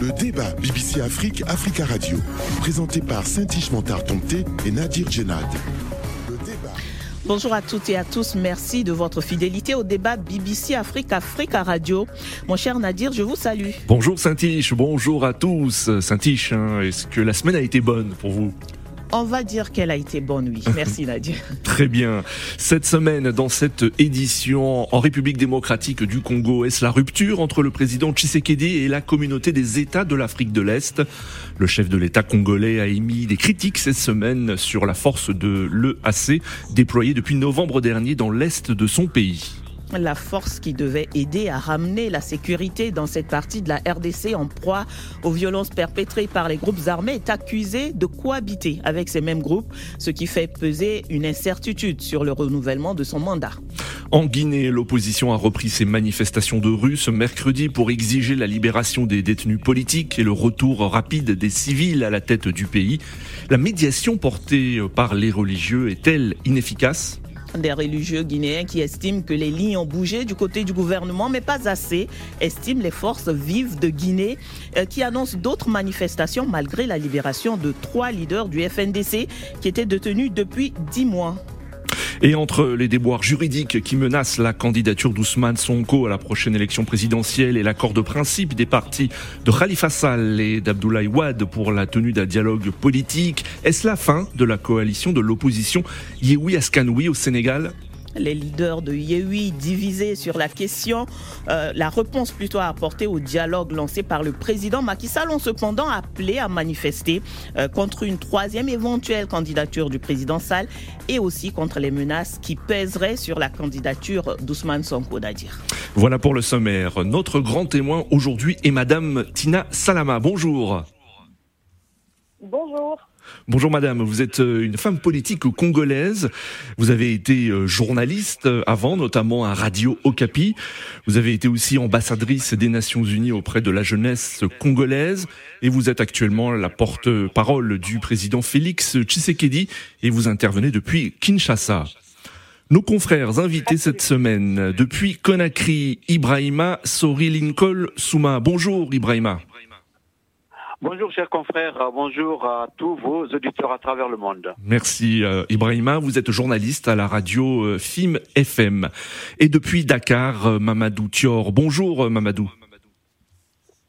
Le débat BBC Afrique, Africa Radio. Présenté par Saint-Ish Montard et Nadir Djenad. Bonjour à toutes et à tous. Merci de votre fidélité au débat BBC Afrique Africa Radio. Mon cher Nadir, je vous salue. Bonjour Saint-Ish, bonjour à tous. Saint-Ish, hein, est-ce que la semaine a été bonne pour vous? On va dire qu'elle a été bonne, oui. Merci Nadia. Très bien. Cette semaine, dans cette édition en République démocratique du Congo, est-ce la rupture entre le président Tshisekedi et la communauté des États de l'Afrique de l'Est? Le chef de l'État congolais a émis des critiques cette semaine sur la force de l'EAC déployée depuis novembre dernier dans l'Est de son pays la force qui devait aider à ramener la sécurité dans cette partie de la RDC en proie aux violences perpétrées par les groupes armés est accusée de cohabiter avec ces mêmes groupes, ce qui fait peser une incertitude sur le renouvellement de son mandat. En Guinée, l'opposition a repris ses manifestations de rue ce mercredi pour exiger la libération des détenus politiques et le retour rapide des civils à la tête du pays. La médiation portée par les religieux est-elle inefficace? Des religieux guinéens qui estiment que les lignes ont bougé du côté du gouvernement, mais pas assez, estiment les forces vives de Guinée euh, qui annoncent d'autres manifestations malgré la libération de trois leaders du FNDC qui étaient détenus depuis dix mois. Et entre les déboires juridiques qui menacent la candidature d'Ousmane Sonko à la prochaine élection présidentielle et l'accord de principe des partis de Khalifa Sall et d'Abdoulaye Wade pour la tenue d'un dialogue politique, est-ce la fin de la coalition de l'opposition Yehoui Askanoui au Sénégal? Les leaders de Yehui divisés sur la question, euh, la réponse plutôt à apporter au dialogue lancé par le président Macky Sall ont cependant appelé à manifester euh, contre une troisième éventuelle candidature du président Sall et aussi contre les menaces qui pèseraient sur la candidature d'Ousmane Sonko Nadir. Voilà pour le sommaire. Notre grand témoin aujourd'hui est Madame Tina Salama. Bonjour. Bonjour. Bonjour madame, vous êtes euh, une femme politique congolaise. Vous avez été euh, journaliste euh, avant, notamment à Radio Okapi. Vous avez été aussi ambassadrice des Nations Unies auprès de la jeunesse congolaise. Et vous êtes actuellement la porte-parole du président Félix Tshisekedi et vous intervenez depuis Kinshasa. Nos confrères invités cette semaine depuis Conakry, Ibrahima Sori Souma. Bonjour Ibrahima. Bonjour chers confrères, bonjour à tous vos auditeurs à travers le monde. Merci euh, Ibrahima, vous êtes journaliste à la radio euh, FIM FM. Et depuis Dakar, euh, Mamadou Thior. Bonjour Mamadou.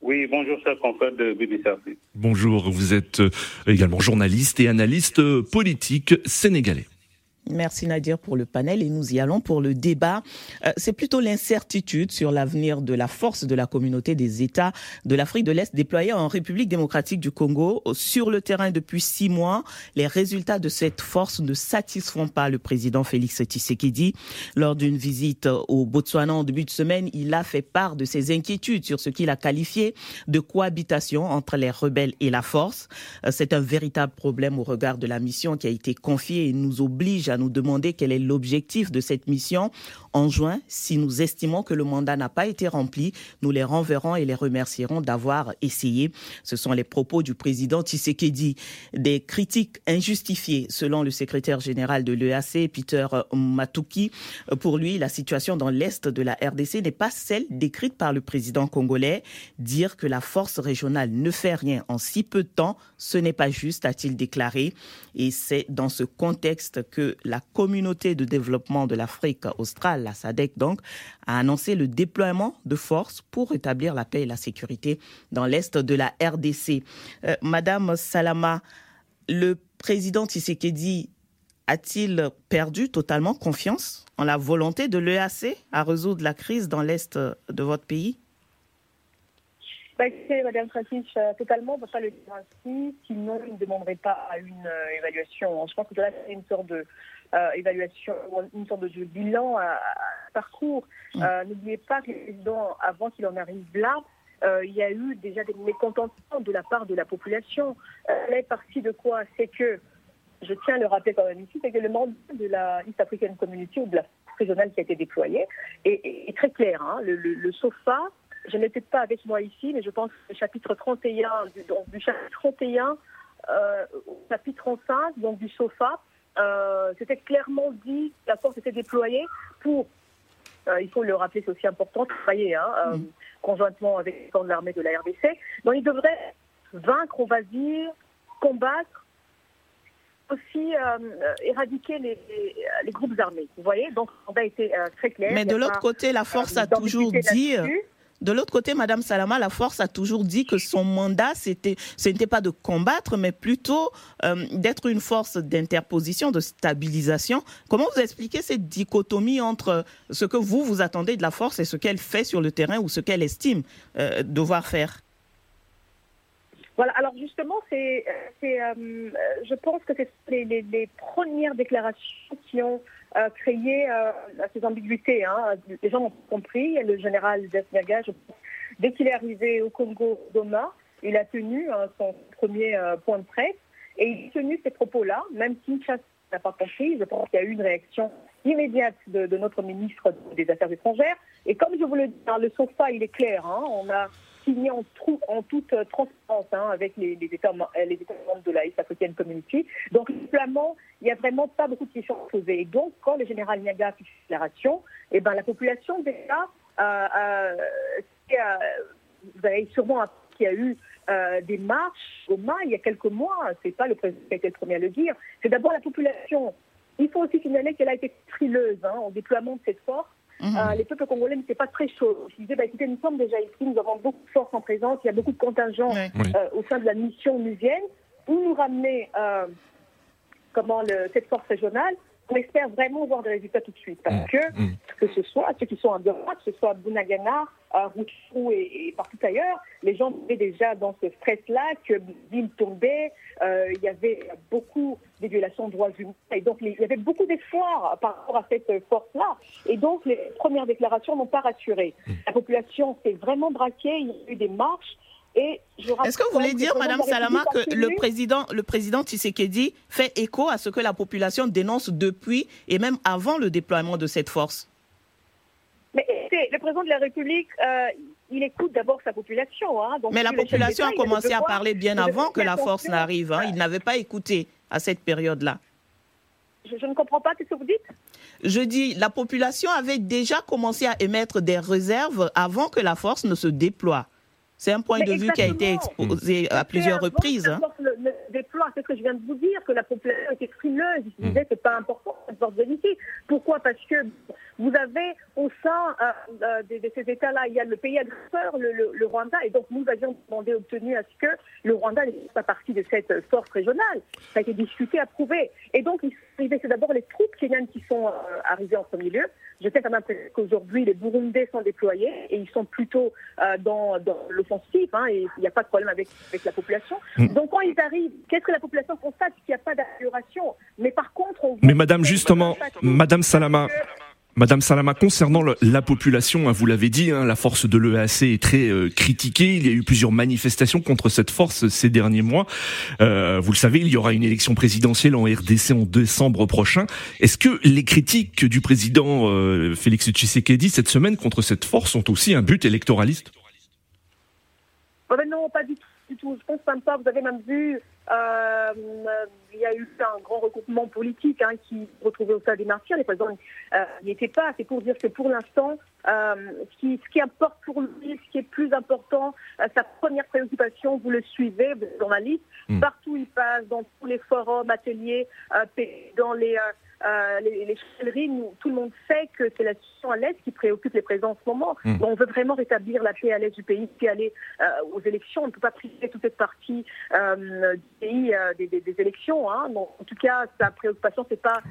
Oui, bonjour chers confrères de BBC Bonjour, vous êtes également journaliste et analyste politique sénégalais. Merci Nadir pour le panel et nous y allons pour le débat. Euh, c'est plutôt l'incertitude sur l'avenir de la force de la communauté des États de l'Afrique de l'Est déployée en République démocratique du Congo. Sur le terrain depuis six mois, les résultats de cette force ne satisfont pas le président Félix Tshisekedi. Lors d'une visite au Botswana en début de semaine, il a fait part de ses inquiétudes sur ce qu'il a qualifié de cohabitation entre les rebelles et la force. Euh, c'est un véritable problème au regard de la mission qui a été confiée et nous oblige à nous demander quel est l'objectif de cette mission. En juin, si nous estimons que le mandat n'a pas été rempli, nous les renverrons et les remercierons d'avoir essayé. Ce sont les propos du président Tshisekedi. Des critiques injustifiées, selon le secrétaire général de l'EAC, Peter Matuki. Pour lui, la situation dans l'Est de la RDC n'est pas celle décrite par le président congolais. Dire que la force régionale ne fait rien en si peu de temps, ce n'est pas juste, a-t-il déclaré. Et c'est dans ce contexte que la communauté de développement de l'Afrique australe, la SADC donc, a annoncé le déploiement de forces pour rétablir la paix et la sécurité dans l'est de la RDC. Euh, Madame Salama, le président Tshisekedi a-t-il perdu totalement confiance en la volonté de l'EAC à résoudre la crise dans l'est de votre pays? Bah, Madame Francis, euh, totalement, on ne peut pas le dire ainsi, sinon il ne demanderait pas à une euh, évaluation. Je pense que là, c'est une sorte de euh, évaluation, une sorte de bilan à, parcours. Mm. N'oubliez pas que le président, avant qu'il en arrive là, il y a eu déjà des mécontentements de la part de la population. elle partie de quoi? C'est que, je tiens à le rappeler quand même ici, c'est que le mandat de la East African Community ou de la régionale qui a été déployée est, très clair. Hein. Le, le, le SOFA je n'étais pas avec moi ici, mais je pense que le chapitre 31, du, donc, du chapitre 31 euh, au chapitre 35, donc du SOFA, euh, c'était clairement dit, la force était déployée pour il faut le rappeler, c'est aussi important, travailler hein, mm. conjointement avec les forces de l'armée de la RDC. Donc ils devraient vaincre, on va dire, combattre, aussi éradiquer les, les, groupes armés. Vous voyez, donc on a été très clair. Mais de l'autre côté, la force a toujours dit de l'autre côté, Madame Salama, la force a toujours dit que son mandat, c'était, ce n'était pas de combattre, mais plutôt euh, d'être une force d'interposition, de stabilisation. Comment vous expliquez cette dichotomie entre ce que vous, vous attendez de la force et ce qu'elle fait sur le terrain ou ce qu'elle estime euh, devoir faire? Voilà, alors justement, c'est, euh, je pense que c'est les, premières déclarations euh, créé ces ambiguïtés. Hein. Les gens ont compris. Le général Desniaga, dès qu'il est arrivé au Congo Doma, il a tenu hein, son premier euh, point de presse et il a tenu ces propos-là, même si Kinshasa n'a pas compris. Je pense qu'il y a eu une réaction immédiate de, notre ministre des Affaires étrangères. Et comme je vous le dis, hein, le SOFA, il est clair. Hein. on a signé en, en toute euh, transparence hein, avec les, États, euh, les, États, membres de la East Community. Donc, simplement, il n'y a vraiment pas beaucoup de questions à poser. Et donc, quand le général Niaga fait une déclaration, eh ben, la population déjà, euh, vous avez sûrement qu'il y a eu des marches au Mali il y a quelques mois. C'est pas le président qui a été le premier à le dire. C'est d'abord la population. Il faut aussi signaler qu'elle a été frileuse hein, au déploiement de cette force. Mhm. Euh, les peuples congolais n'étaient pas très chauds. Ils disaient, bah, écoutez, nous sommes déjà ici, nous avons beaucoup de force en présence, il y a beaucoup de contingents euh, au sein de la mission onusienne. Vous nous ramenez euh, comment, le, cette force régionale, on espère vraiment voir des résultats tout de suite. Parce mm. que, mm. que ce soit ceux qui sont en droite, que ce soit Bunagana, euh, et, et, partout ailleurs, les gens étaient déjà dans ce stress-là, que l'île tombait, euh, il y avait beaucoup de violations de droits humains. Et donc, il y avait beaucoup d'espoir par rapport à cette force-là. Et donc, les premières déclarations n'ont pas rassuré. Mm. La population s'est vraiment braquée, il y a eu des marches. Est-ce que vous voulez dire, Madame Salama, que le président, le président Tshisekedi fait écho à ce que la population dénonce depuis et même avant le déploiement de cette force? Mais le président de la République, euh, il écoute d'abord sa population. Hein, Mais la population a commencé à parler bien avant que la force n'arrive. Hein. Il n'avait pas écouté à cette période-là. Je, je, ne comprends pas ce que vous dites. Je dis, la population avait déjà commencé à émettre des réserves avant que la force ne se déploie. C'est un point de vue qui a été exposé à plusieurs reprises. Hein. Le, le déploie, c'est ce que je viens de vous dire, que la population était frileuse. Ils disaient, c'est pas important, force de Pourquoi? Parce que vous avez au sein euh, euh, de, ces États-là, il y a le pays agresseur, le, Rwanda, et donc nous avions demandé, obtenu à ce que le Rwanda ne fasse pas partie de cette force régionale. Ça a été discuté, approuvé. Et donc, c'est d'abord les troupes kenyanes qui sont euh, arrivées en premier lieu. Je sais quand même qu'aujourd'hui, les Burundais sont déployés et ils sont plutôt dans, dans l'offensive, hein, et il n'y a pas de problème avec, avec la population. Mm. Donc, quand ils arrivent, qu'est-ce que la population constate? Qu'il n'y a pas d'amélioration. Mais par contre, on Mais Madame, justement, Madame Salama. Madame Salama, concernant la population, hein, vous l'avez dit, hein, la force de l'EAC est très euh, critiquée. Il y a eu plusieurs manifestations contre cette force ces derniers mois. Euh, vous le savez, il y aura une élection présidentielle en RDC en décembre prochain. Est-ce que les critiques du président euh, Félix Tshisekedi cette semaine contre cette force ont aussi un but électoraliste? Oh Non, pas du tout. Du tout. Je pense pas. Vous avez même vu euh, il y a eu un grand regroupement politique hein, qui se retrouvait au stade des martyrs. Les présidents euh, n'y étaient pas. C'est pour dire que pour l'instant, euh, ce, qui, ce, qui, importe pour lui, ce qui est plus important, sa première préoccupation, vous le suivez, journaliste, hmm. partout il passe, dans tous les forums, ateliers, dans les euh, les, les tout le monde sait que c'est la situation à l'Est qui préoccupe les présidents en ce moment. Hmm. On veut vraiment rétablir la paix à l'Est du pays, puis aller euh, aux élections. On ne peut pas priver toute cette partie euh, du pays des, des, élections. Hein. en tout cas, sa préoccupation, c'est pas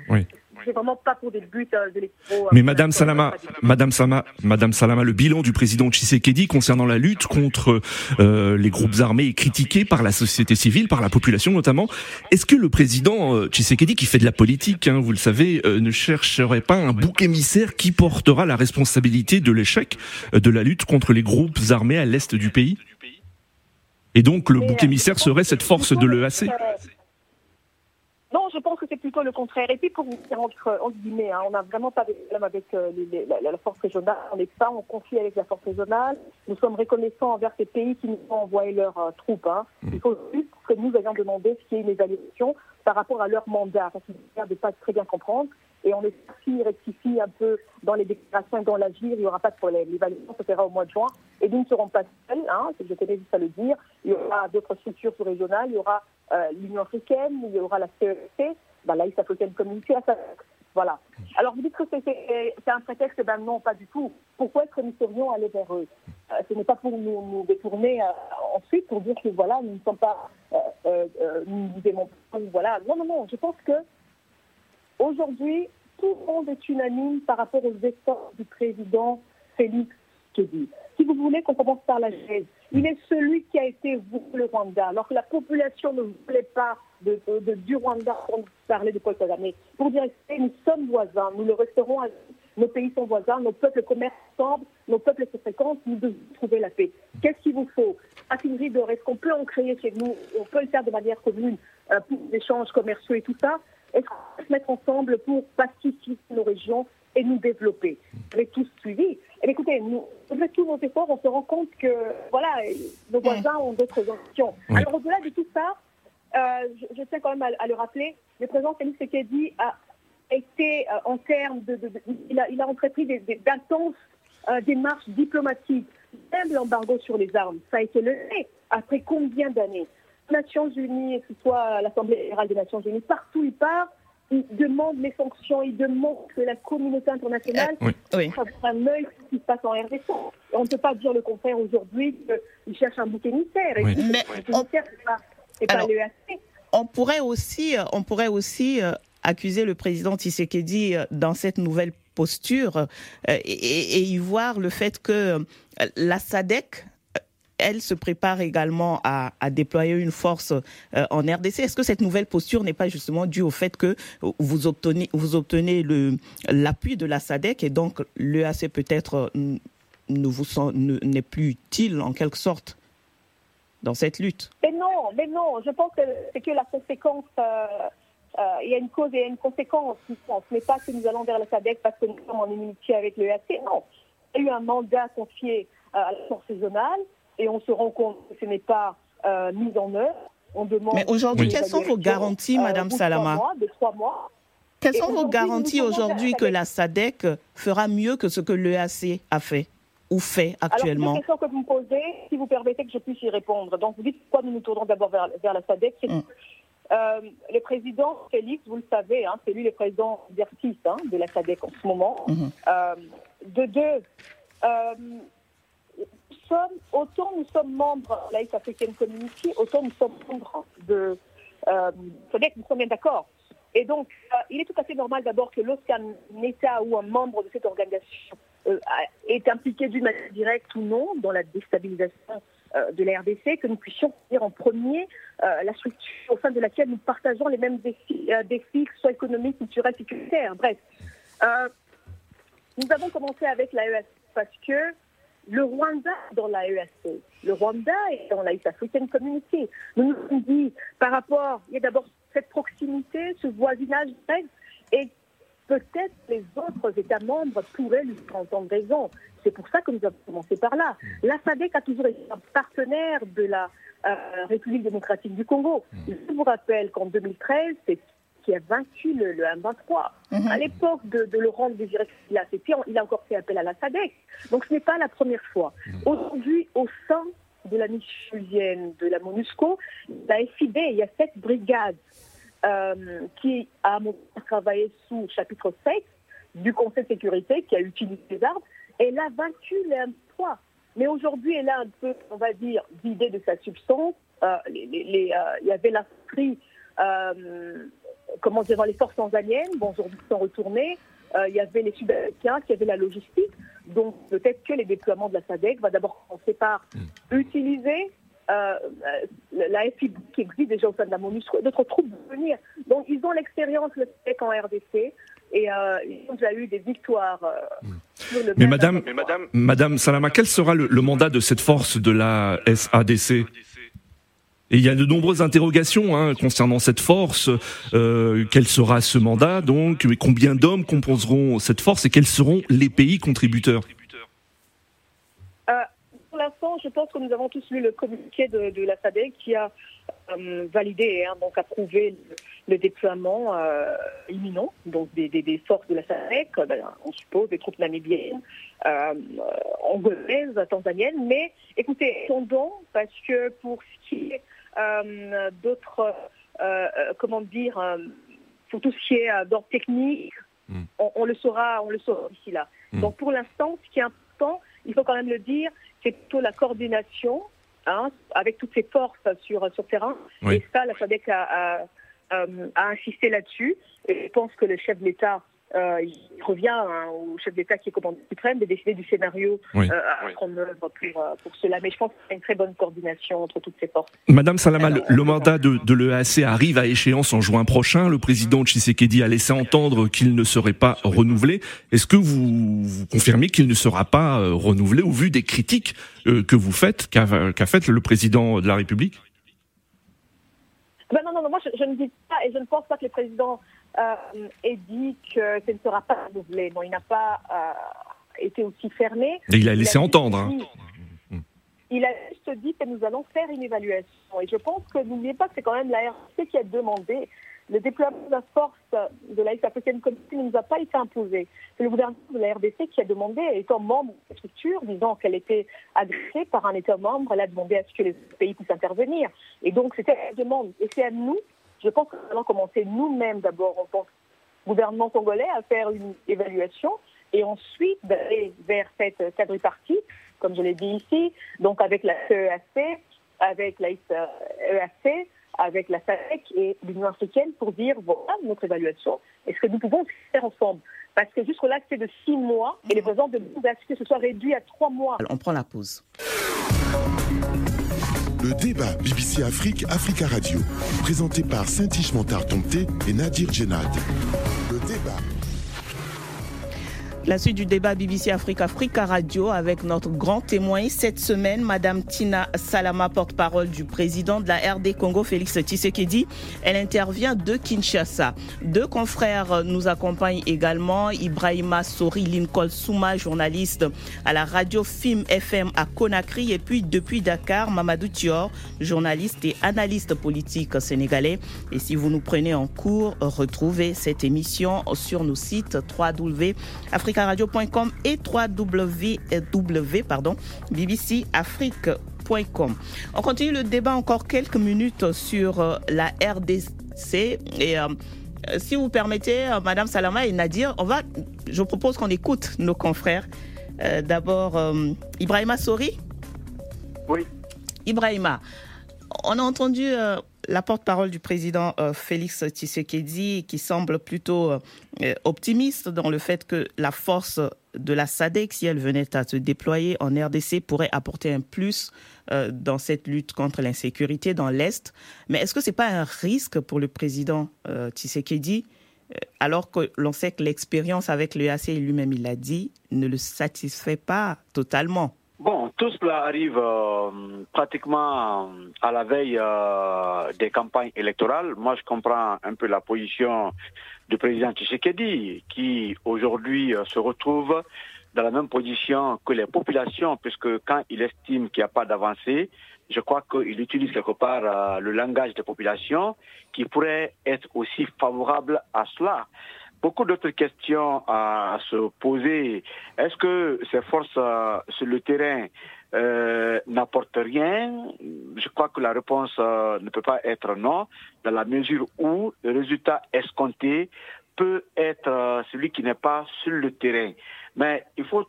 c'est vraiment pas pour des buts euh, électoraux. Mais Madame Salama, Madame Salama, Madame Salama, le bilan du président Tshisekedi concernant la lutte contre euh, les groupes armés est critiqué par la société civile, par la population notamment. Est-ce que le président euh, Tshisekedi, qui fait de la politique, hein, vous le savez, euh, ne chercherait pas un bouc émissaire qui portera la responsabilité de l'échec de la lutte contre les groupes armés à l'est du pays? Et donc le bouc émissaire serait cette force de l'EAC je pense que c'est plutôt le contraire. Et puis pour vous dire entre, guillemets, hein, on n'a vraiment pas de problème avec euh, la, force régionale. On n'est pas en conflit avec la force régionale. Nous sommes reconnaissants envers ces pays qui nous ont envoyé leurs euh, troupes. Hein. Mmh. Il faut juste que nous ayons demandé ce qui est une évaluation par rapport à leur mandat, parce qu'ils ne de pas très bien comprendre. et on est parti rectifie un peu dans les déclarations et dans l'agir, il n'y aura pas de problème. L'évaluation se fera au mois de juin et nous ne serons pas seuls, hein, je tenais juste à le dire. Il y aura d'autres structures sous-régionales, il y aura euh, l'Union africaine, il y aura la CEC, ben, la liste africaine communauté, voilà. Alors vous dites que c'est un prétexte, ben non, pas du tout. Pourquoi est-ce que nous serions allés vers eux? Euh, Ce n'est pas pour nous, nous détourner euh, ensuite pour dire que voilà, nous ne sommes pas, euh, nous vous aimons pas, voilà. Non, non, non. Je pense que aujourd'hui, tout le monde est unanime par rapport aux efforts du président Félix Tshisekedi. Si vous voulez qu'on commence par la Genèse, il est celui qui a été vous le Rwanda, alors que la population ne voulait pas de, du Rwanda pour parler de Paul Kagame. Pour dire nous sommes voisins, nous le resterons, nos pays sont voisins, nos peuples commercent ensemble, nos peuples se fréquentent, nous devons trouver la paix. Qu'est-ce qu'il vous faut? Affinerie d'or, est-ce qu'on peut en créer chez nous On peut le faire de manière commune euh, pour les échanges commerciaux et tout ça Est-ce qu'on peut se mettre ensemble pour pacifier nos régions et nous développer? Avec tout suivi. Et eh écoutez, nous, avec tous nos efforts, on se rend compte que voilà, nos voisins ont d'autres options. Alors au-delà de tout ça, euh, je, tiens quand même à, le rappeler, le président Félix Sekedi a été euh, en termes de, il, a, il, a, entrepris d'intenses euh, démarches diplomatiques, même l'embargo sur les armes. Ça a été levé après combien d'années? Nations Unies, que ce soit l'Assemblée générale des Nations Unies, partout il part, il demande les sanctions, il demande que la communauté internationale euh, oui. un œil sur ce qui se passe en RDC. On ne peut pas dire le contraire aujourd'hui qu'il cherche un bouc émissaire. Mais on... pas, on pourrait aussi, euh, on pourrait aussi euh, accuser le président Tshisekedi dans cette nouvelle posture et, et, y voir le fait que la SADC elle se prépare également à, déployer une force euh, en RDC. Est-ce que cette nouvelle posture n'est pas justement due au fait que vous obtenez, vous obtenez l'appui de la SADC et donc l'EAC peut-être euh, ne vous n'est plus utile en quelque sorte? Dans cette lutte Mais non, mais non. Je pense que c'est que la conséquence. Euh, il y a une cause et une conséquence. Ce n'est pas que nous allons vers la SADC parce que nous sommes en inimitié avec l'EAC. Non. Il y a eu un mandat confié à la force régionale et on se rend compte que ce n'est pas euh, mis en œuvre. On demande Mais aujourd'hui, quelles sont vos garanties, euh, Madame Salama de trois mois. Quelles sont vos garanties aujourd'hui que la SADEC fera mieux que ce que l'EAC a fait? Ou fait actuellement Alors, la question que vous me posez, si vous permettez que je puisse y répondre. Donc, vous dites pourquoi nous nous tournons d'abord vers, la SADEC. Mm. Euh, le président Félix, vous le savez, hein, c'est lui le président d'exercice hein, de la SADEC en ce moment. Mm-hmm. Euh, de deux, autant nous sommes membres de l'East African Community, autant nous sommes membres de. Euh, que nous sommes bien d'accord. Et donc, euh, il est tout à fait normal d'abord que lorsqu'un État ou un membre de cette organisation euh, est impliqué d'une manière directe ou non dans la déstabilisation euh, de la RDC, que nous puissions dire en premier la structure au sein de laquelle nous partageons les mêmes défis, défis soit économiques, culturels, sécuritaires. Bref, nous avons commencé avec l'AES parce que le Rwanda dans la ESC, le Rwanda est dans la East African Community. Nous nous sommes dit, par rapport, il y a d'abord cette proximité, ce voisinage et peut-être les autres États membres pourraient lui entendre raison. C'est pour ça que nous avons commencé par là. La SADC a toujours été un partenaire de la euh, République démocratique du Congo. Mm. Je vous rappelle qu'en 2013, c'est qui a vaincu le, le M23. Mhm. À l'époque de, de, Laurent Désiré il a, il a encore fait appel à la SADEC. Donc ce n'est pas la première fois. Mhm. Aujourd'hui, au sein de la mission de la MONUSCO, la FIB, il y a cette brigade euh, qui a travaillé sous chapitre 7 du Conseil de sécurité, qui a utilisé les armes. Elle a vaincu le M3. Mais aujourd'hui, elle a un peu, on va dire, vidé de sa substance. Euh, les, les, euh, il y avait euh, comment dire, les forces tanzaniennes, bon, aujourd'hui sont retournées. Il y avait les Sud-Américains, qui avaient la logistique. Donc peut-être que les déploiements de la SADEC va d'abord commencer par mm. utiliser euh, la FIB qui existe déjà au sein de la MONUSCO, d'autres troupes venir. Donc ils ont l'expérience, le SADEC en RDC, et euh, ils ont déjà eu des victoires. Mm. Le mais, madame, mais madame, madame Salama, quel sera le, le mandat de cette force de la SADC et il y a de nombreuses interrogations hein, concernant cette force. Euh, quel sera ce mandat donc? Combien d'hommes composeront cette force et quels seront les pays contributeurs? Euh, Pour l'instant, je pense que nous avons tous lu le communiqué de, la SADC qui a euh, validé, hein, donc approuvé le, déploiement imminent donc des, forces de la SADC, ben, on suppose des troupes namibiennes, angolaises, tanzaniennes. Mais écoutez, attendons parce que pour ce qui est d'autres, comment dire, pour tout ce qui est d'ordre technique, hmm. on, le saura, on le saura d'ici là. Hmm. Donc pour l'instant, ce qui est important, il faut quand même le dire, c'est plutôt la coordination Hein, avec toutes ses forces sur, sur terrain. Et ça, la SADC a, a, a insisté là-dessus. Et je pense que le chef de l'État euh, il revient hein, au chef d'État qui est commandant suprême de décider du scénario euh, à prendre œuvre pour, euh, pour, cela. Mais je pense qu'il y a une très bonne coordination entre toutes ces forces. Madame Salama, le, mandat de, de l'EAC arrive à échéance en juin prochain. Le président Tshisekedi a laissé entendre qu'il ne serait pas renouvelé. Est-ce que vous, vous confirmez qu'il ne sera pas renouvelé au vu des critiques que vous faites, qu'a fait le président de la République? Ben non, non, non, moi je, je, ne dis pas et je ne pense pas que le président euh, et dit que ce ne sera pas renouvelé. Bon, il n'a pas euh, été aussi fermé. il a laissé entendre. Hein. Il a juste dit que nous allons faire une évaluation. Et je pense que n'oubliez pas que c'est quand même la RC qui a demandé le déploiement de la force de la africaine communauté ne nous a pas été imposé. C'est le gouvernement de la RDC qui a demandé, étant membre de la structure, disant qu'elle était agressée par un État membre, elle a demandé à ce que les pays puissent intervenir. Et donc, c'était la demande. Et c'est à nous je pense que nous allons commencer nous-mêmes d'abord en tant que gouvernement congolais à faire une évaluation et ensuite d'aller vers cette quadripartie, comme je l'ai dit ici, donc avec la CEAC, avec la EAC, avec la SADC et l'Union africaine pour dire voilà notre évaluation, est-ce que nous pouvons faire ensemble Parce que jusque-là, c'est de six mois et les besoins de que ce soit réduit à trois mois? Alors, on prend la pause. Le débat BBC Afrique, Africa Radio, présenté par Saint-Ichmentard Tomté et Nadir Djenad. La suite du débat BBC Afrique Africa Radio avec notre grand témoin cette semaine, Madame Tina Salama, porte-parole du président de la RD Congo, Félix Tshisekedi. Elle intervient de Kinshasa. Deux confrères nous accompagnent également. Ibrahima Sori Lincoln Souma, journaliste à la radio Film FM à Conakry. Et puis depuis Dakar, Mamadou Thior, journaliste et analyste politique sénégalais. Et si vous nous prenez en cours, retrouvez cette émission sur nos sites www.africa africaradio.com et www pardon, bbcafrique.com. On continue le débat encore quelques minutes sur euh, la RDC et euh, si vous permettez, euh, Madame Salama et Nadir, on va, je propose qu'on écoute nos confrères. D'abord, Ibrahima Sori. Oui. Ibrahima, on a entendu la porte-parole du président euh, Félix Tshisekedi qui semble plutôt euh, optimiste dans le fait que la force de la SADC, si elle venait à se déployer en RDC, pourrait apporter un plus euh, dans cette lutte contre l'insécurité dans l'Est. Mais est-ce que ce n'est pas un risque pour le président Tshisekedi alors que l'on sait que l'expérience avec l'EAC, lui-même il l'a dit, ne le satisfait pas totalement? Bon, tout cela arrive euh, pratiquement à la veille euh, des campagnes électorales. Moi, je comprends un peu la position du président Tshisekedi, qui aujourd'hui euh, se retrouve dans la même position que les populations, puisque quand il estime qu'il n'y a pas d'avancée, je crois qu'il utilise quelque part le langage des populations qui pourrait être aussi favorable à cela beaucoup d'autres questions à se poser. Est-ce que ces forces euh, sur le terrain euh, n'apportent rien? Je crois que la réponse euh, ne peut pas être non, dans la mesure où le résultat escompté peut être celui qui n'est pas sur le terrain. Mais il faut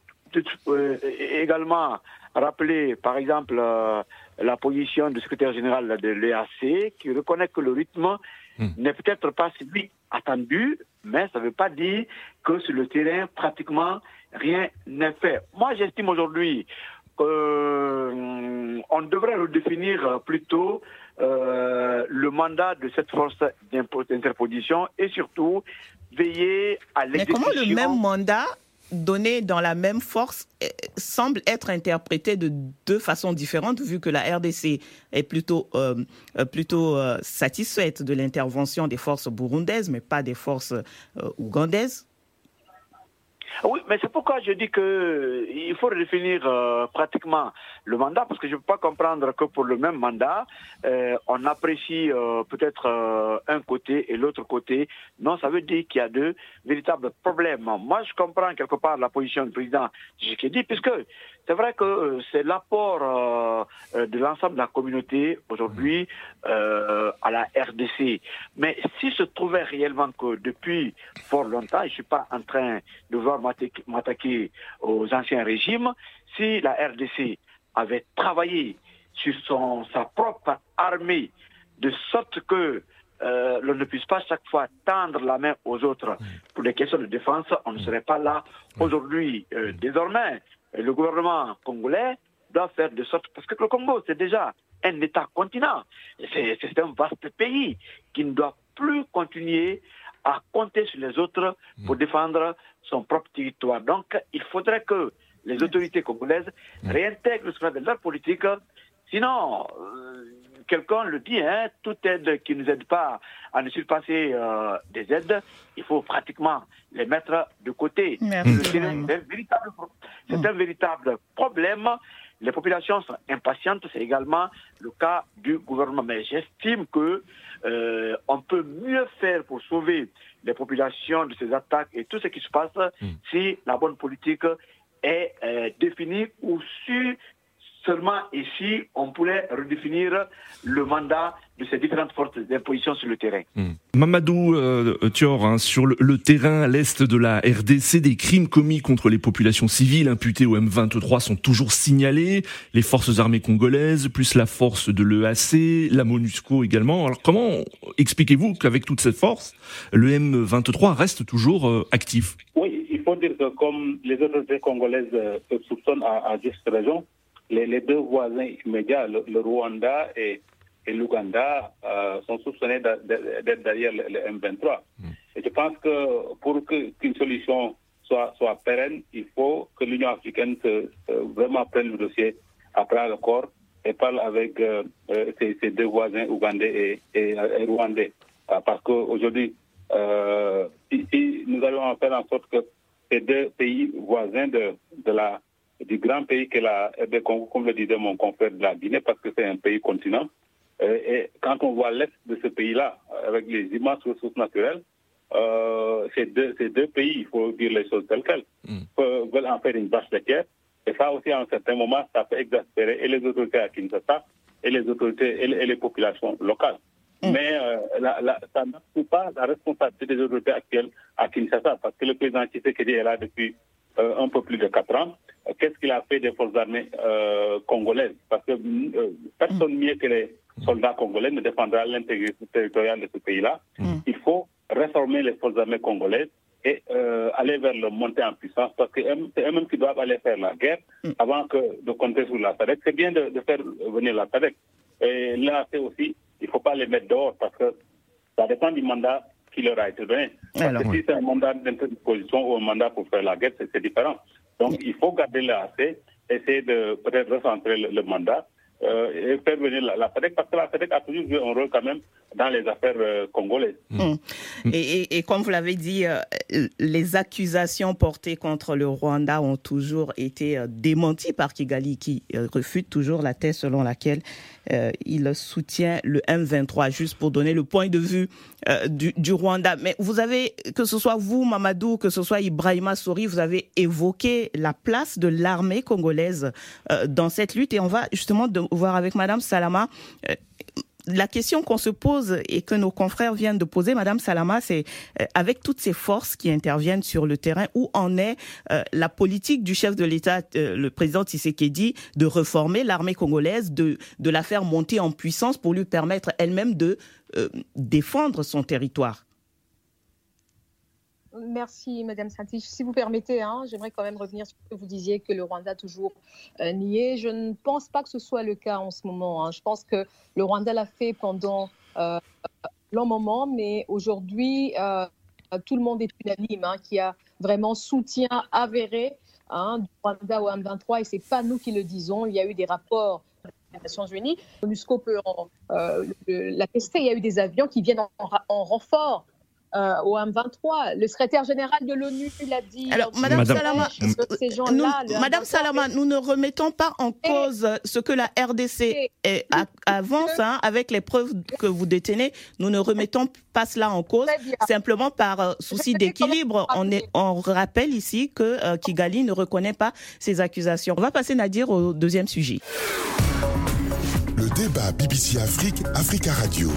également rappeler, par exemple, la position du secrétaire général de l'EAC, qui reconnaît que le rythme hmm. n'est peut-être pas celui attendu, mais ça ne veut pas dire que sur le terrain, pratiquement rien n'est fait. Moi, j'estime aujourd'hui qu'on euh, devrait redéfinir plutôt euh, le mandat de cette force d'interposition et surtout veiller à l'exécution. Mais comment le même mandat donné dans la même force euh, semble être interprété de deux façons différentes, vu que la RDC est plutôt, euh, euh, plutôt satisfaite de l'intervention des forces burundaises, mais pas des forces ougandaises Oui, mais c'est pourquoi je dis que il faut redéfinir euh, pratiquement le mandat, parce que je ne peux pas comprendre que pour le même mandat, euh, on apprécie euh, peut-être un côté et l'autre côté. Non, ça veut dire qu'il y a deux véritables problèmes. Moi, je comprends quelque part la position du président dit, puisque c'est vrai que c'est l'apport de l'ensemble de la communauté aujourd'hui à la RDC. Mais s'il se trouvait réellement que depuis fort longtemps, je ne suis pas en train de voir m'attaquer aux anciens régimes, si la RDC avait travaillé sur son, sa propre armée, de sorte que euh, l'on ne puisse pas chaque fois tendre la main aux autres pour des questions de défense, on ne serait pas là aujourd'hui. Euh, désormais, le gouvernement congolais doit faire de sorte, parce que le Congo, c'est déjà un État continent, c'est un vaste pays qui ne doit plus continuer à compter sur les autres pour défendre son propre territoire. Donc, il faudrait que les autorités congolaises réintègrent ce de leur politique. Sinon, euh, quelqu'un le dit, hein, toute aide qui ne nous aide pas à ne surpasser euh, des aides, il faut pratiquement les mettre de côté. C'est un, un véritable problème. Les populations sont impatientes, c'est également le cas du gouvernement. Mais j'estime que euh, on peut mieux faire pour sauver les populations de ces attaques et tout ce qui se passe hmm. si la bonne politique est euh, définie ou si Seulement ici, on pourrait redéfinir le mandat de ces différentes forces d'imposition sur le terrain. Hmm. Mamadou euh, Thior, hein, sur le, terrain à l'est de la RDC, des crimes commis contre les populations civiles imputés au M23 sont toujours signalés. Les forces armées congolaises, plus la force de l'EAC, la MONUSCO également. Alors comment expliquez-vous qu'avec toute cette force, le M23 reste toujours euh, actif? Oui, il faut dire que comme les autorités congolaises euh, soupçonnent à, à juste raison, les, deux voisins immédiats, le, Rwanda et, l'Ouganda, euh, sont soupçonnés d'être derrière le, M23. Hmm. Et je pense que pour qu'une solution soit, soit pérenne, il faut que l'Union africaine vraiment prenne le dossier après le corps et parle avec euh, euh, ses, deux voisins ougandais et, rwandais. Parce qu'aujourd'hui, nous allons faire en sorte que ces deux pays voisins de, de la du grand pays que la Congo, comme le disait mon confrère de la Guinée, parce que c'est un pays continent. Euh, et quand on voit l'est de ce pays-là, avec les immenses ressources naturelles, euh, ces, deux, ces deux pays, il faut dire les choses telles quelles, mm. veulent en faire une vache laitière. Et ça aussi, à un certain moment, ça peut exaspérer et les autorités à Kinshasa et les autorités et les, populations locales. Mm. Mais euh, ça n'a pas la responsabilité des autorités actuelles à Kinshasa, parce que le président Tshisekedi est là depuis un peu plus de quatre ans. Qu'est-ce qu'il a fait des forces armées euh, congolaises? Parce que euh, personne mieux que les soldats congolais ne défendra l'intégrité territoriale de ce pays-là. Mm. Il faut réformer les forces armées congolaises et aller vers le montée en puissance parce que c'est eux-mêmes qui doivent aller faire la guerre mm. avant que de compter sur la. C'est bien de, faire venir la. Et là, c'est aussi, il ne faut pas les mettre dehors parce que ça dépend du mandat qui leur a été donné. Parce que si c'est un mandat d'interposition ou un mandat pour faire la guerre, c'est différent. Donc il faut garder l'AC, essayer de peut-être recentrer le, mandat. Euh, et faire venir la, la FEDEC, parce que la FEDEC a toujours joué un rôle quand même dans les affaires euh, congolaises. Mmh. Et, et, comme vous l'avez dit, euh, les accusations portées contre le Rwanda ont toujours été démenties par Kigali, qui refute toujours la thèse selon laquelle euh, il soutient le M23, juste pour donner le point de vue euh, du, Rwanda. Mais vous avez, que ce soit vous, Mamadou, que ce soit Ibrahima Sori, vous avez évoqué la place de l'armée congolaise euh, dans cette lutte. Et on va justement voir avec Madame Salama la question qu'on se pose et que nos confrères viennent de poser, Madame Salama, c'est euh, avec toutes ces forces qui interviennent sur le terrain, où en est euh, la politique du chef de l'État, euh, le président Tshisekedi, de reformer l'armée congolaise, de, de la faire monter en puissance pour lui permettre elle-même de défendre son territoire? Merci, Madame Santich. Si vous permettez, hein, j'aimerais quand même revenir sur ce que vous disiez que le Rwanda a toujours euh, nié. Je ne pense pas que ce soit le cas en ce moment. Hein. Je pense que le Rwanda l'a fait pendant euh, long moment, mais aujourd'hui, euh, tout le monde est unanime, hein, qui a vraiment soutien avéré hein, du Rwanda au M23, et ce n'est pas nous qui le disons. Il y a eu des rapports des Nations Unies. l'USCO peut l'attester. Il y a eu des avions qui viennent en renfort euh, au M23. Le secrétaire général de l'ONU l'a dit. Alors, Madame, Salama, nous, Madame Salama, nous ne remettons pas en cause ce que la RDC est, avance hein, avec les preuves que vous détenez. Nous ne remettons pas cela en cause, simplement par euh, souci d'équilibre. On, on rappelle ici que euh, Kigali ne reconnaît pas ces accusations. On va passer, Nadir, au deuxième sujet. Le débat BBC Afrique, Africa Radio.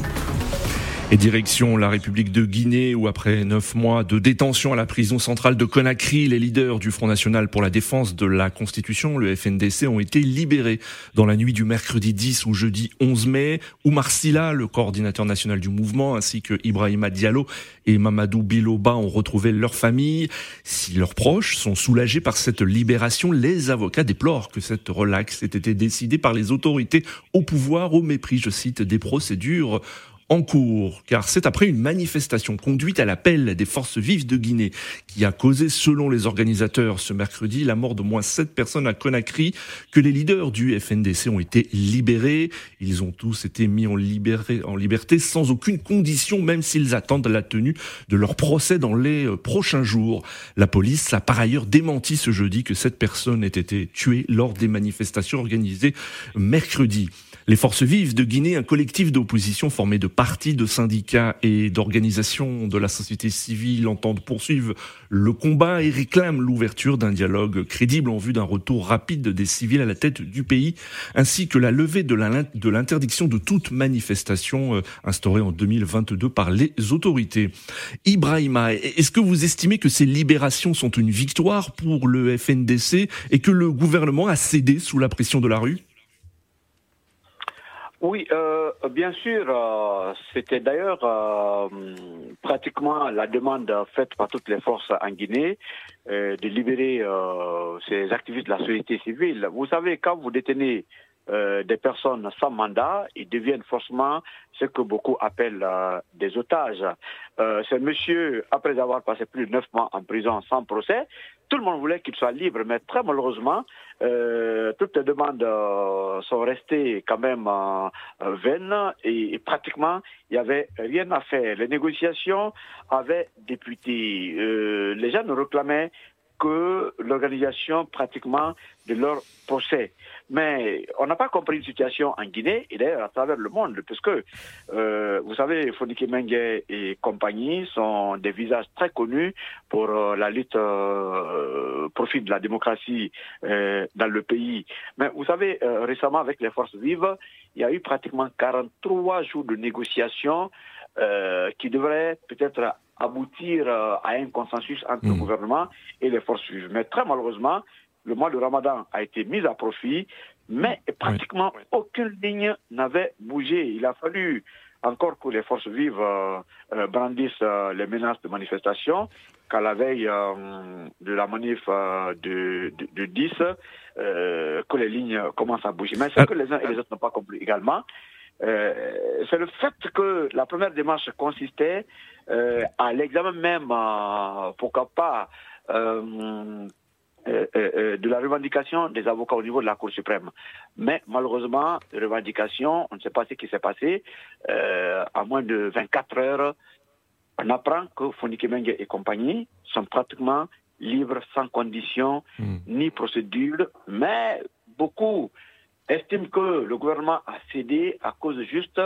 Et direction la République de Guinée où après neuf mois de détention à la prison centrale de Conakry, les leaders du Front National pour la défense de la Constitution, le FNDC, ont été libérés dans la nuit du mercredi 10 au jeudi 11 mai. Oumar Silla, le coordinateur national du mouvement, ainsi que Ibrahima Diallo et Mamadou Biloba ont retrouvé leur famille. Si leurs proches sont soulagés par cette libération, les avocats déplorent que cette relaxe ait été décidée par les autorités au pouvoir au mépris, je cite, des procédures en cours, car c'est après une manifestation conduite à l'appel des forces vives de Guinée qui a causé, selon les organisateurs, ce mercredi, la mort de moins sept personnes à Conakry, que les leaders du FNDC ont été libérés. Ils ont tous été mis en, liberté sans aucune condition, même s'ils attendent la tenue de leur procès dans les euh, prochains jours. La police a par ailleurs démenti ce jeudi que cette personne ait été tuée lors des manifestations organisées mercredi. Les Forces Vives de Guinée, un collectif d'opposition formé de partis, de syndicats et d'organisations de la société civile, entendent poursuivre le combat et réclament l'ouverture d'un dialogue crédible en vue d'un retour rapide des civils à la tête du pays, ainsi que la levée de l'interdiction de toute manifestation euh, instaurée en 2022 par les autorités. Ibrahima, est-ce que vous estimez que ces libérations sont une victoire pour le FNDC et que le gouvernement a cédé sous la pression de la rue? Oui, euh, bien sûr. Euh, c'était d'ailleurs euh, pratiquement la demande faite par toutes les forces en Guinée de libérer ces activistes de la société civile. Vous savez, quand vous détenez des personnes sans mandat, ils deviennent forcément ce que beaucoup appellent des otages. ce monsieur, après avoir passé plus de neuf mois en prison sans procès, tout le monde voulait qu'il soit libre, mais très malheureusement, euh, toutes les demandes euh, sont restées quand même euh, vaines et, pratiquement il n'y avait rien à faire. Les négociations avaient député. les gens réclamaient l'organisation pratiquement de leur procès. Mais on n'a pas compris une situation en Guinée et d'ailleurs à travers le monde, puisque euh, vous savez, Fonike Mengue et compagnie sont des visages très connus pour euh, la lutte euh, profit de la démocratie euh, dans le pays. Mais vous savez, récemment avec les forces vives, il y a eu pratiquement 43 jours de négociations qui devraient peut-être aboutir à un consensus entre le mmh. gouvernement et les forces vives. Mais très malheureusement, le mois de Ramadan a été mis à profit, mais pratiquement aucune ligne n'avait bougé. Il a fallu encore que les forces vives euh, euh, brandissent euh, les menaces de manifestation, qu'à la veille de la manif de, de, 10, que les lignes commencent à bouger. Mais ce que les uns et les autres n'ont pas compris également, c'est le fait que la première démarche consistait à l'examen même, pourquoi pas, euh, euh, euh, de la revendication des avocats au niveau de la Cour suprême. Mais malheureusement, revendication, on ne sait pas ce qui s'est passé. Euh, à moins de 24 heures, on apprend que Fonike Menge et compagnie sont pratiquement libres sans condition hmm. ni procédure, mais beaucoup estiment que le gouvernement a cédé à cause juste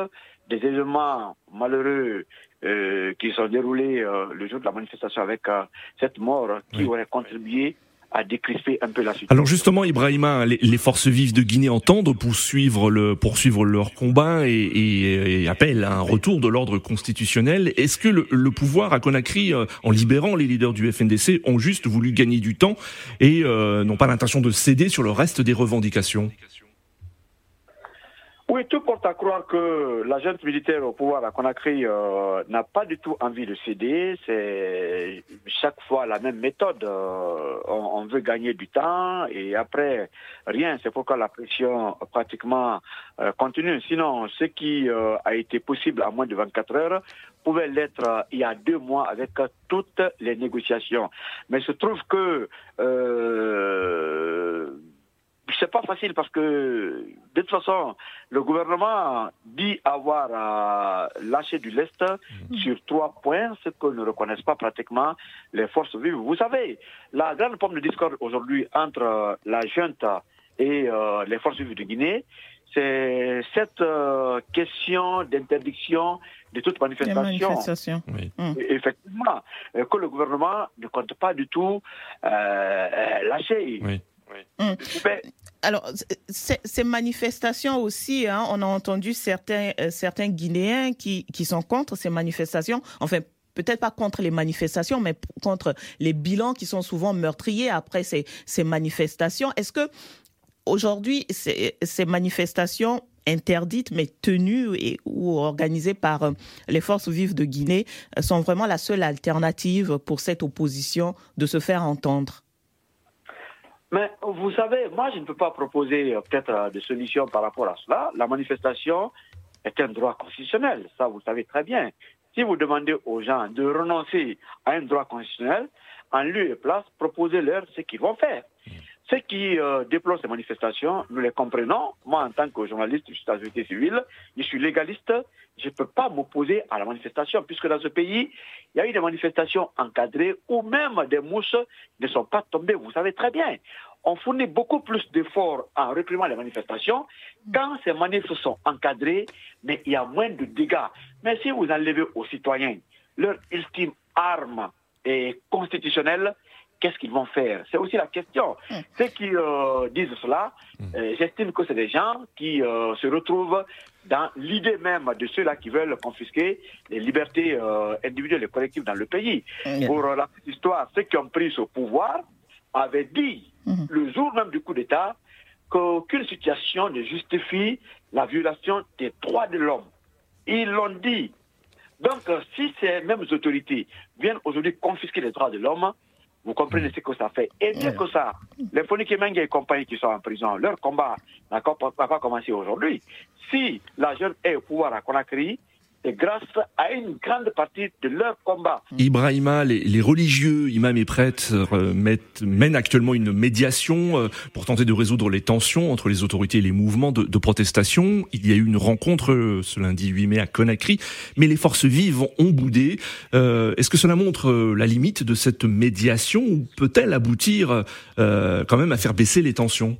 des éléments malheureux euh, qui sont déroulés le jour de la manifestation avec cette mort qui aurait contribué à décrisper un peu la situation. Alors justement, Ibrahima, les, forces vives de Guinée entendent poursuivre, le, poursuivre leur combat et, et, appellent à un retour de l'ordre constitutionnel. Est-ce que le, pouvoir à Conakry, euh, en libérant les leaders du FNDC, ont juste voulu gagner du temps et euh, n'ont pas l'intention de céder sur le reste des revendications? Oui, tout porte à croire que l'agent militaire au pouvoir à Conakry euh, n'a pas du tout envie de céder. C'est chaque fois la même méthode. Euh, on, veut gagner du temps et après, rien. C'est pourquoi la pression pratiquement euh, continue. Sinon, ce qui a été possible à moins de 24 heures pouvait l'être il y a deux mois avec toutes les négociations. Mais il se trouve que c'est pas facile parce que de toute façon, le gouvernement dit avoir euh, lâché du lest mmh. sur trois points, ce que ne reconnaissent pas pratiquement les forces vives. Vous savez, la grande pomme de discorde aujourd'hui entre euh, la junte et euh, les forces vives de Guinée, c'est cette euh, question d'interdiction de toute manifestation. Mmh. Effectivement, que le gouvernement ne compte pas du tout euh, lâcher. Oui. Mmh. Alors, ces manifestations aussi, hein, on a entendu certains, certains Guinéens qui, qui sont contre ces manifestations. Enfin, peut-être pas contre les manifestations, mais contre les bilans qui sont souvent meurtriers après ces, ces manifestations. Est-ce que aujourd'hui, ces, ces, manifestations interdites mais tenues et, ou organisées par euh, les forces vives de Guinée sont vraiment la seule alternative pour cette opposition de se faire entendre? Mais vous savez, moi je ne peux pas proposer euh, peut-être euh, de solutions par rapport à cela. La manifestation est un droit constitutionnel, ça vous savez très bien. Si vous demandez aux gens de renoncer à un droit constitutionnel, en lieu et place, proposez-leur ce qu'ils vont faire. Ceux qui euh, déplorent ces manifestations, nous les comprenons. Moi, en tant que journaliste, je suis la société civile, je suis légaliste, je ne peux pas m'opposer à la manifestation, puisque dans ce pays, il y a eu des manifestations encadrées où même des mousses ne sont pas tombées. Vous savez très bien. On fournit beaucoup plus d'efforts en réprimant les manifestations quand ces manifs sont encadrés, mais il y a moins de dégâts. Mais si vous enlevez aux citoyens leur ultime arme et constitutionnelle, qu'est-ce qu'ils vont faire? C'est aussi la question. Mm. Ceux qui euh, disent cela, euh, j'estime que c'est des gens qui euh, se retrouvent dans l'idée même de ceux-là qui veulent confisquer les libertés euh, individuelles et collectives dans le pays. Mm. Pour euh, la petite histoire, ceux qui ont pris ce pouvoir avaient dit, le jour même du coup d'État, qu'aucune situation ne justifie la violation des droits de l'homme. Ils l'ont dit. Donc, si ces mêmes autorités viennent aujourd'hui confisquer les droits de l'homme, vous comprenez ce que ça fait. Et mieux que ça, les Fonike Mengue et compagnie qui sont en prison, leur combat n'a pas commencé aujourd'hui. Si la jeune est au pouvoir à Conakry, grâce à une grande partie de leur combat. Ibrahima, les, les religieux, imams et prêtres, euh, mettent, mènent actuellement une médiation euh, pour tenter de résoudre les tensions entre les autorités et les mouvements de, de protestation. Il y a eu une rencontre euh, ce lundi 8 mai à Conakry, mais les forces vives ont boudé. Euh, Est-ce que cela montre euh, la limite de cette médiation ou peut-elle aboutir quand même à faire baisser les tensions?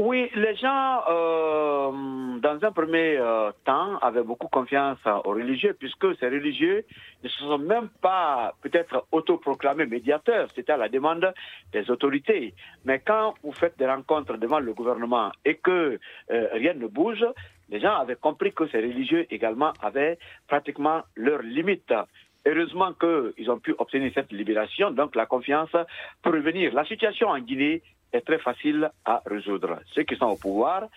Oui, les gens, euh, dans un premier euh, temps, avaient beaucoup confiance aux religieux, puisque ces religieux ne se sont même pas peut-être autoproclamés médiateurs, c'était à la demande des autorités. Mais quand vous faites des rencontres devant le gouvernement et que euh, rien ne bouge, les gens avaient compris que ces religieux également avaient pratiquement leurs limites. Heureusement qu'ils ont pu obtenir cette libération, donc la confiance pour revenir. La situation en Guinée est très facile à résoudre. Ceux qui sont au pouvoir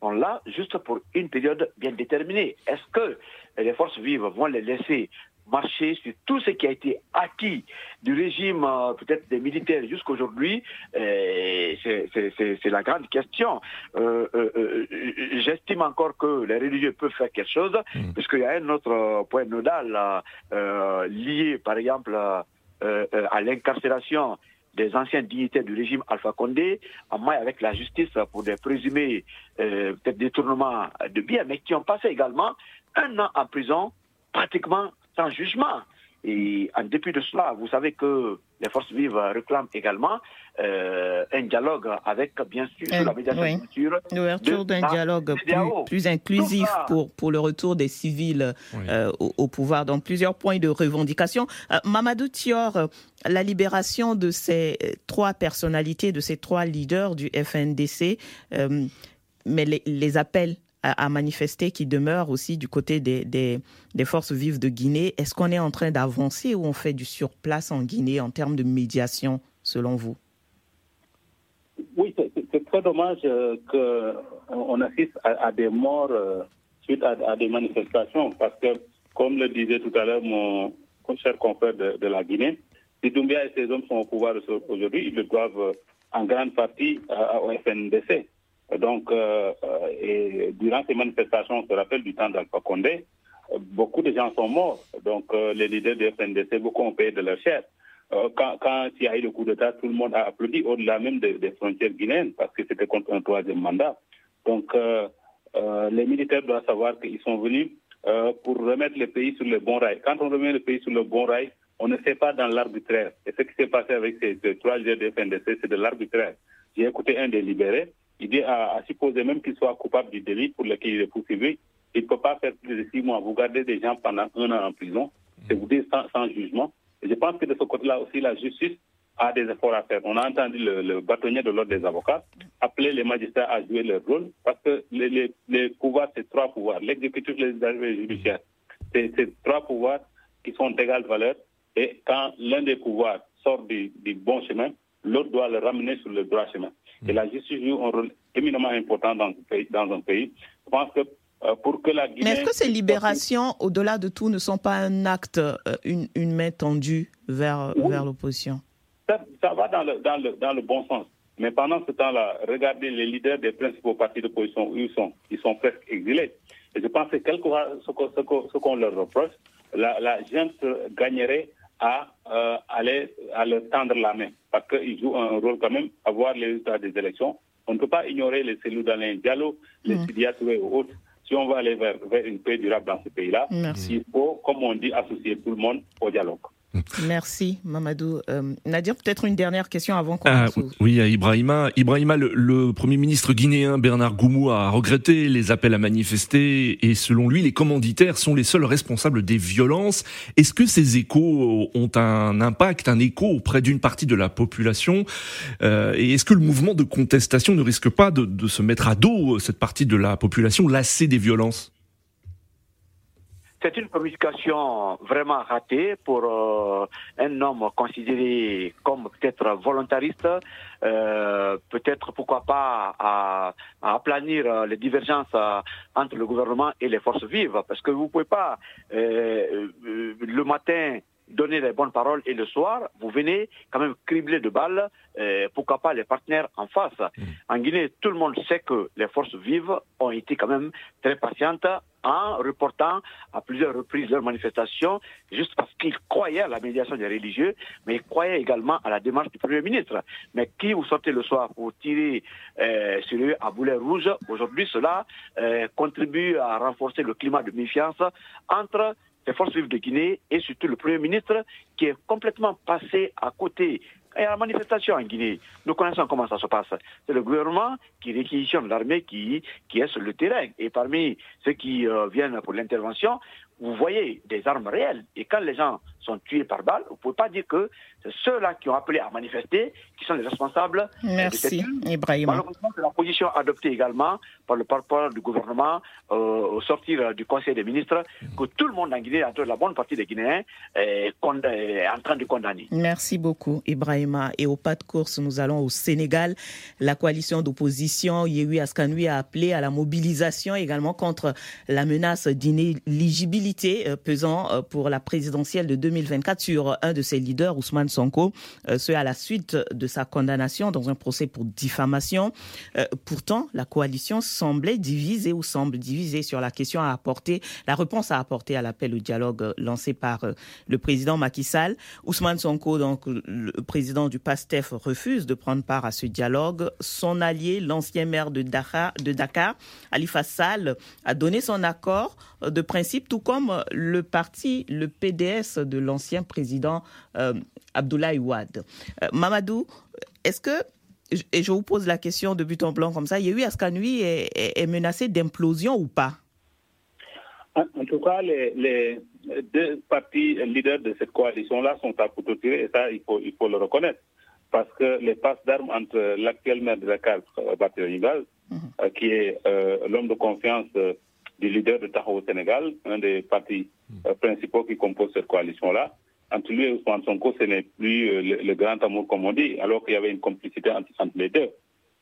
sont là juste pour une période bien déterminée. Est-ce que les forces vives vont les laisser marcher sur tout ce qui a été acquis du régime euh, peut-être des militaires jusqu'aujourd'hui? Euh, C'est la grande question. Euh, J'estime encore que les religieux peuvent faire quelque chose, mmh. puisqu'il y a un autre point nodal lié, par exemple, à l'incarcération des anciens dignitaires du régime Alpha Condé, en maille avec la justice pour des présumés euh, détournements de biens, mais qui ont passé également un an en prison, pratiquement sans jugement. Et en dépit de cela, vous savez que les forces vives réclament également euh, un dialogue avec, bien sûr, Euh, la médiation, oui. L'ouverture d'un dialogue plus, inclusif pour, pour le retour des civils Oui. euh, au, au pouvoir. Donc, plusieurs points de revendication. Euh, Mamadou Thior, la libération de ces trois personnalités, de ces trois leaders du FNDC, euh, mais les, les appels à, manifester qui demeurent aussi du côté des, des, forces vives de Guinée, est-ce qu'on est en train d'avancer ou on fait du surplace en Guinée en termes de médiation, selon vous? Oui, c'est- très dommage euh, qu'on on assiste à, des morts euh, suite à, des manifestations parce que, comme le disait tout à l'heure mon cher confrère de, de la Guinée, si Doumbia et ses hommes sont au pouvoir aujourd'hui, ils le doivent euh, en grande partie au FNDC. Donc, euh, euh, durant ces manifestations, on se rappelle du temps d'Alpha Condé, beaucoup de gens sont morts. Donc, euh, les leaders du FNDC, beaucoup ont payé de leur chair. quand, il y a eu le coup d'État, tout le monde a applaudi au-delà même des, frontières guinéennes parce que c'était contre un troisième mandat. Donc, les militaires doivent savoir qu'ils sont venus pour remettre le pays sur le bon rail. Quand on remet le pays sur le bon rail, on ne fait pas dans l'arbitraire. Et ce qui s'est passé avec ces, trois de FNDC, c'est de l'arbitraire. J'ai écouté un des. Il dit à, supposer même qu'il soit coupable du délit pour lequel il est poursuivi, il ne peut pas faire plus de six mois. Vous gardez des gens pendant un an en prison, c'est vous dire sans, jugement. Et je pense que de ce côté-là aussi, la justice a des efforts à faire. On a entendu le, bâtonnier de l'ordre des avocats appeler les magistrats à jouer leur rôle parce que les, les, pouvoirs, c'est trois pouvoirs. L'exécutif, le judiciaire. C'est trois pouvoirs qui sont d'égale valeur et quand l'un des pouvoirs sort du, bon chemin, l'autre doit le ramener sur le droit chemin. Et la justice joue un rôle éminemment important dans, un pays. Je pense que euh, pour que la Guinée... Mais est-ce que ces libérations, au-delà de tout, ne sont pas un acte, euh, une, une main tendue vers, vers l'opposition? Ça, va dans le, dans, le, dans le bon sens. Mais pendant ce temps-là, regardez les leaders des principaux partis d'opposition où ils sont. Ils sont presque exilés. Et je pense que quelquefois, ce qu'on leur reproche, la, la gente gagnerait à euh, aller à leur tendre la main parce qu'ils jouent un rôle quand même à voir les résultats des élections. On ne peut pas ignorer les cellules d'Alain Diallo, les mmh. et autres. Si on veut aller vers, vers une paix durable dans ce pays-là, il faut, comme on dit, associer tout le monde au dialogue. Merci Mamadou. Euh, Nadir, peut-être une dernière question avant qu'on... Ah, oui, à Ibrahima. Ibrahima, le, Premier ministre guinéen Bernard Goumou a regretté les appels à manifester et selon lui, les commanditaires sont les seuls responsables des violences. Est-ce que ces échos ont un impact, un écho auprès d'une partie de la population? Euh, Et est-ce que le mouvement de contestation ne risque pas de, de se mettre à dos cette partie de la population lassée des violences? C'est une communication vraiment ratée pour euh, un homme considéré comme peut-être volontariste, euh, peut-être pourquoi pas à, aplanir les divergences euh, entre le gouvernement et les forces vives, parce que vous ne pouvez pas le matin donner les bonnes paroles et le soir, vous venez quand même cribler de balles, euh, pourquoi pas les partenaires en face. Mm. En Guinée, tout le monde sait que les forces vives ont été quand même très patientes en reportant à plusieurs reprises leurs manifestations, juste parce qu'ils croyaient à la médiation des religieux, mais ils croyaient également à la démarche du Premier ministre. Mais qui vous sortez le soir pour tirer euh, sur eux à boulet rouge, aujourd'hui cela euh, contribue à renforcer le climat de méfiance entre les forces vives de Guinée et surtout le Premier ministre qui est complètement passé à côté et la manifestation en Guinée, nous connaissons comment ça se passe. C'est le gouvernement qui réquisitionne l'armée qui, qui est sur le terrain. Et parmi ceux qui euh, viennent pour l'intervention, vous voyez des armes réelles. Et quand les gens sont tués par balle, vous ne pouvez pas dire que c'est ceux-là qui ont appelé à manifester qui sont les responsables. Merci, Ibrahim. Malheureusement, c'est la position adoptée également par le porte-parole du gouvernement euh, au sortir du Conseil des ministres, que tout le monde en Guinée, entre la bonne partie des Guinéens, est, en train de condamner. Merci beaucoup, Ibrahima. Et au pas de course, nous allons au Sénégal. La coalition d'opposition Yehui Askanui a appelé à la mobilisation également contre la menace d'inéligibilité euh, pesant euh, pour la présidentielle de 2024 sur un de ses leaders, Ousmane Sonko, euh, ce à la suite de sa condamnation dans un procès pour diffamation. Pourtant, la coalition semblait divisée ou semble divisée sur la question à apporter, la réponse à apporter à l'appel au dialogue lancé par le président Macky Sall. Ousmane Sonko, donc le président du PASTEF, refuse de prendre part à ce dialogue. Son allié, l'ancien maire de Dakar, de Dakar, Sall, a donné son accord de principe, tout comme le parti, le PDS de l'ancien président Abdoulaye Ouad. Euh, Mamadou, est-ce que, et je vous pose la question de but en blanc comme ça, il y a eu Askanui est, est, menacé d'implosion ou pas? En, tout cas, les, deux partis leaders de cette coalition-là sont à couteau tiré et ça, il faut, il faut le reconnaître. Parce que les passes d'armes entre l'actuel maire de Dakar, Batir mhm. euh, qui est euh, l'homme de confiance du leader de Tahoe au Sénégal, un des partis mhm. principaux qui composent cette coalition-là, entre lui et Ousmane Sonko, ce n'est plus euh, le, grand amour, comme on dit, alors qu'il y avait une complicité entre, les deux.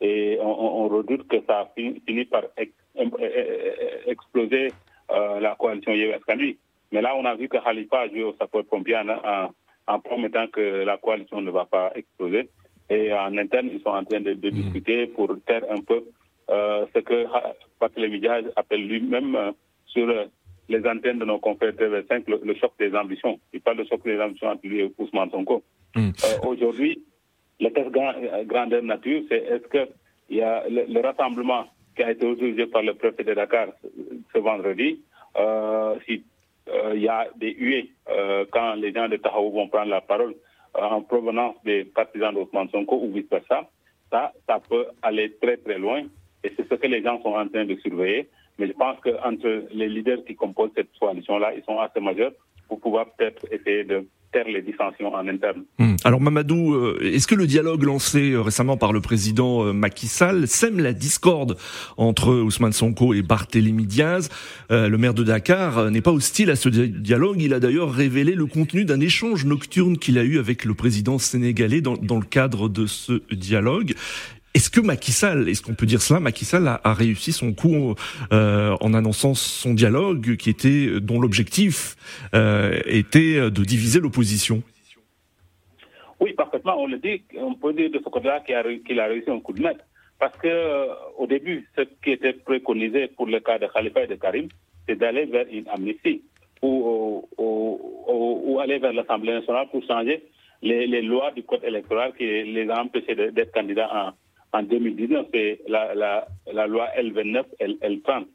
Et on, redoute que ça a fini, par exploser euh, la coalition Yewes Mais là, on a vu que Khalifa a joué au sapeur-pompier en, en, promettant que la coalition ne va pas exploser. Et en interne, ils sont en train de, mmh. discuter pour taire un peu euh, ce que Patrick Médias appelle lui-même sur les antennes de nos confrères TV5 le, choc des ambitions. Il parle de choc des ambitions entre lui et Ousmane Sonko. Mm. Aujourd'hui, le test grandeur nature, c'est est-ce que il y a le, rassemblement qui a été autorisé par le préfet de Dakar ce, vendredi, si il y a des huées quand les gens de Tahaou vont prendre la parole en provenance des partisans d'Ousmane Sonko ou vice-versa, ça, ça peut aller très très loin et c'est ce que les gens sont en train de surveiller. Mais je pense qu'entre les leaders qui composent cette coalition-là, ils sont assez majeurs pour pouvoir peut-être essayer de taire les dissensions en interne. Hmm. Alors Mamadou, euh, est-ce que le dialogue lancé euh, récemment par le président euh, Macky Sall sème la discorde entre Ousmane Sonko et Barthélémy Diaz? Le maire de Dakar n'est pas hostile à ce dialogue. Il a d'ailleurs révélé le contenu d'un échange nocturne qu'il a eu avec le président sénégalais dans, dans le cadre de ce dialogue. Est-ce que Macky Sall, est-ce qu'on peut dire cela, Macky Sall a, a réussi son coup euh, en annonçant son dialogue qui était dont l'objectif euh, était de diviser l'opposition? Oui, parfaitement. On le dit, on peut dire de ce côté-là qu'il a, réussi un coup de maître. Parce que euh, au début, ce qui était préconisé pour le cas de Khalifa et de Karim, c'est d'aller vers une amnistie ou, ou, aller vers l'Assemblée nationale pour changer les, les, lois du code électoral qui les a empêchés d'être candidats en, en 2019, c'est la, loi L29, L30.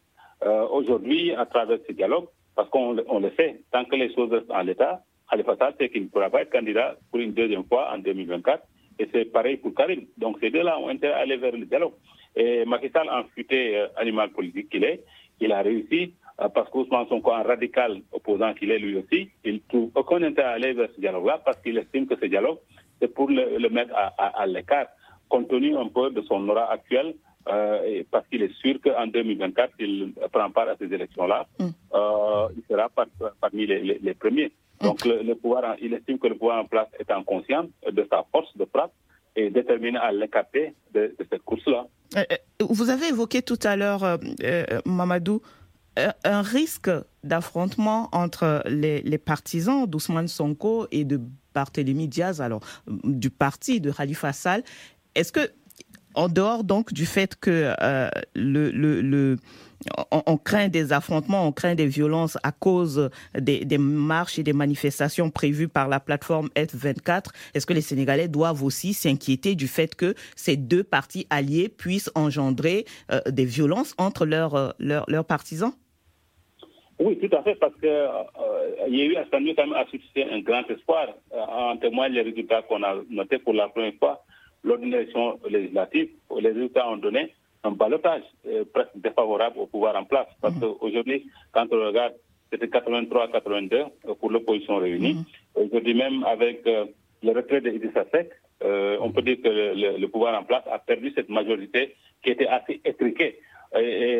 Euh, Aujourd'hui, à travers ce dialogue, parce qu'on on le sait, tant que les choses restent en l'état, Khalifa Sall sait qu'il ne pourra pas être candidat pour une deuxième fois en 2024. Et c'est pareil pour Karim. Donc ces deux-là ont intérêt à aller vers le dialogue. Et Macky Sall, en futé euh, animal politique qu'il est, il a réussi, euh, parce qu'Ousmane Sonko, un radical opposant qu'il est lui aussi, il trouve aucun intérêt à aller vers ce dialogue-là, parce qu'il estime que ce dialogue, c'est pour le, mettre à l'écart compte tenu un peu de son aura actuel, euh, parce qu'il est sûr qu'en 2024, il prend part à ces élections-là, mm. euh, il sera parmi les, premiers. Mm. Donc le, pouvoir, il estime que le pouvoir en place est en conscience de sa force de frappe et déterminé à l'écarter de, cette course-là. Euh, vous avez évoqué tout à l'heure, Mamadou, un risque d'affrontement entre les, les partisans d'Ousmane Sonko et de Barthélémy Diaz, alors du parti de Khalifa Sall, est-ce que, en dehors donc du fait que euh, on, craint des affrontements, on craint des violences à cause des, marches et des manifestations prévues par la plateforme F24. Est-ce que les Sénégalais doivent aussi s'inquiéter du fait que ces deux partis alliés puissent engendrer euh, des violences entre leurs, euh, partisans? Oui, tout à fait, parce qu'il y a eu à quand même à un grand espoir. en témoigne les résultats qu'on a notés pour la première fois lors d'une élection législative, les résultats ont donné un balotage euh, presque défavorable au pouvoir en place. Parce mmh. qu'aujourd'hui, quand on regarde, c'était 83-82 euh, pour l'opposition réunie. Mmh. Aujourd'hui même, avec euh, le retrait de Idrissa Seck, on peut dire que le, pouvoir en place a perdu cette majorité qui était assez étriquée. Et,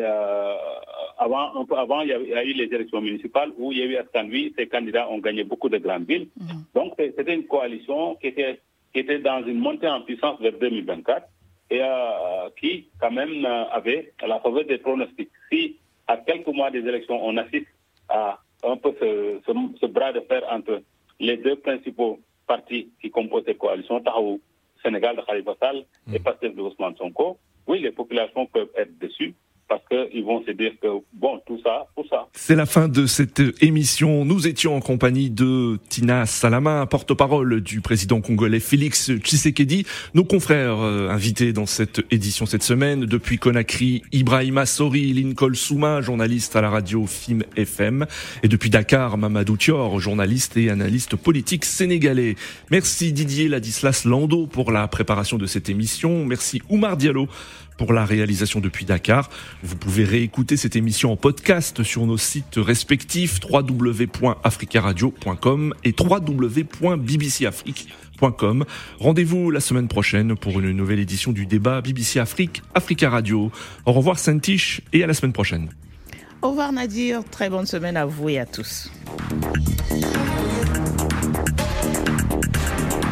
avant, un peu avant, il y, a, eu les élections municipales où il y a eu à Saint-Louis, ces candidats ont gagné beaucoup de grandes villes. Mmh. Donc, c'était une coalition qui était qui était dans une montée en puissance vers 2024 et euh, qui, quand même, euh, avait la faveur des pronostics. Si, à quelques mois des élections, on assiste à un peu ce, bras de fer entre les deux principaux partis qui composent cette coalition, Tahaou, Sénégal de Khalifa Sall et mmh. Pasteur de Ousmane Sonko, oui, les populations peuvent être dessus, parce qu'ils vont se dire que, bon, tout ça, pour ça. C'est la fin de cette émission. Nous étions en compagnie de Tina Salama, porte-parole du président congolais Félix Tshisekedi. Nos confrères euh, invités dans cette édition cette semaine, depuis Conakry, Ibrahima Sori, Lincoln Souma, journaliste à la radio FIM FM, et depuis Dakar, Mamadou Thior, journaliste et analyste politique sénégalais. Merci Didier Ladislas Lando pour la préparation de cette émission. Merci Oumar Diallo pour la réalisation depuis Dakar. Vous pouvez réécouter cette émission en podcast sur nos sites respectifs www.africaradio.com et www.bbcafrique.com. Rendez-vous la semaine prochaine pour une nouvelle édition du débat BBC Afrique, Africa Radio. Au revoir Saint-Tiche et à la semaine prochaine. Au revoir Nadir, très bonne semaine à vous et à tous.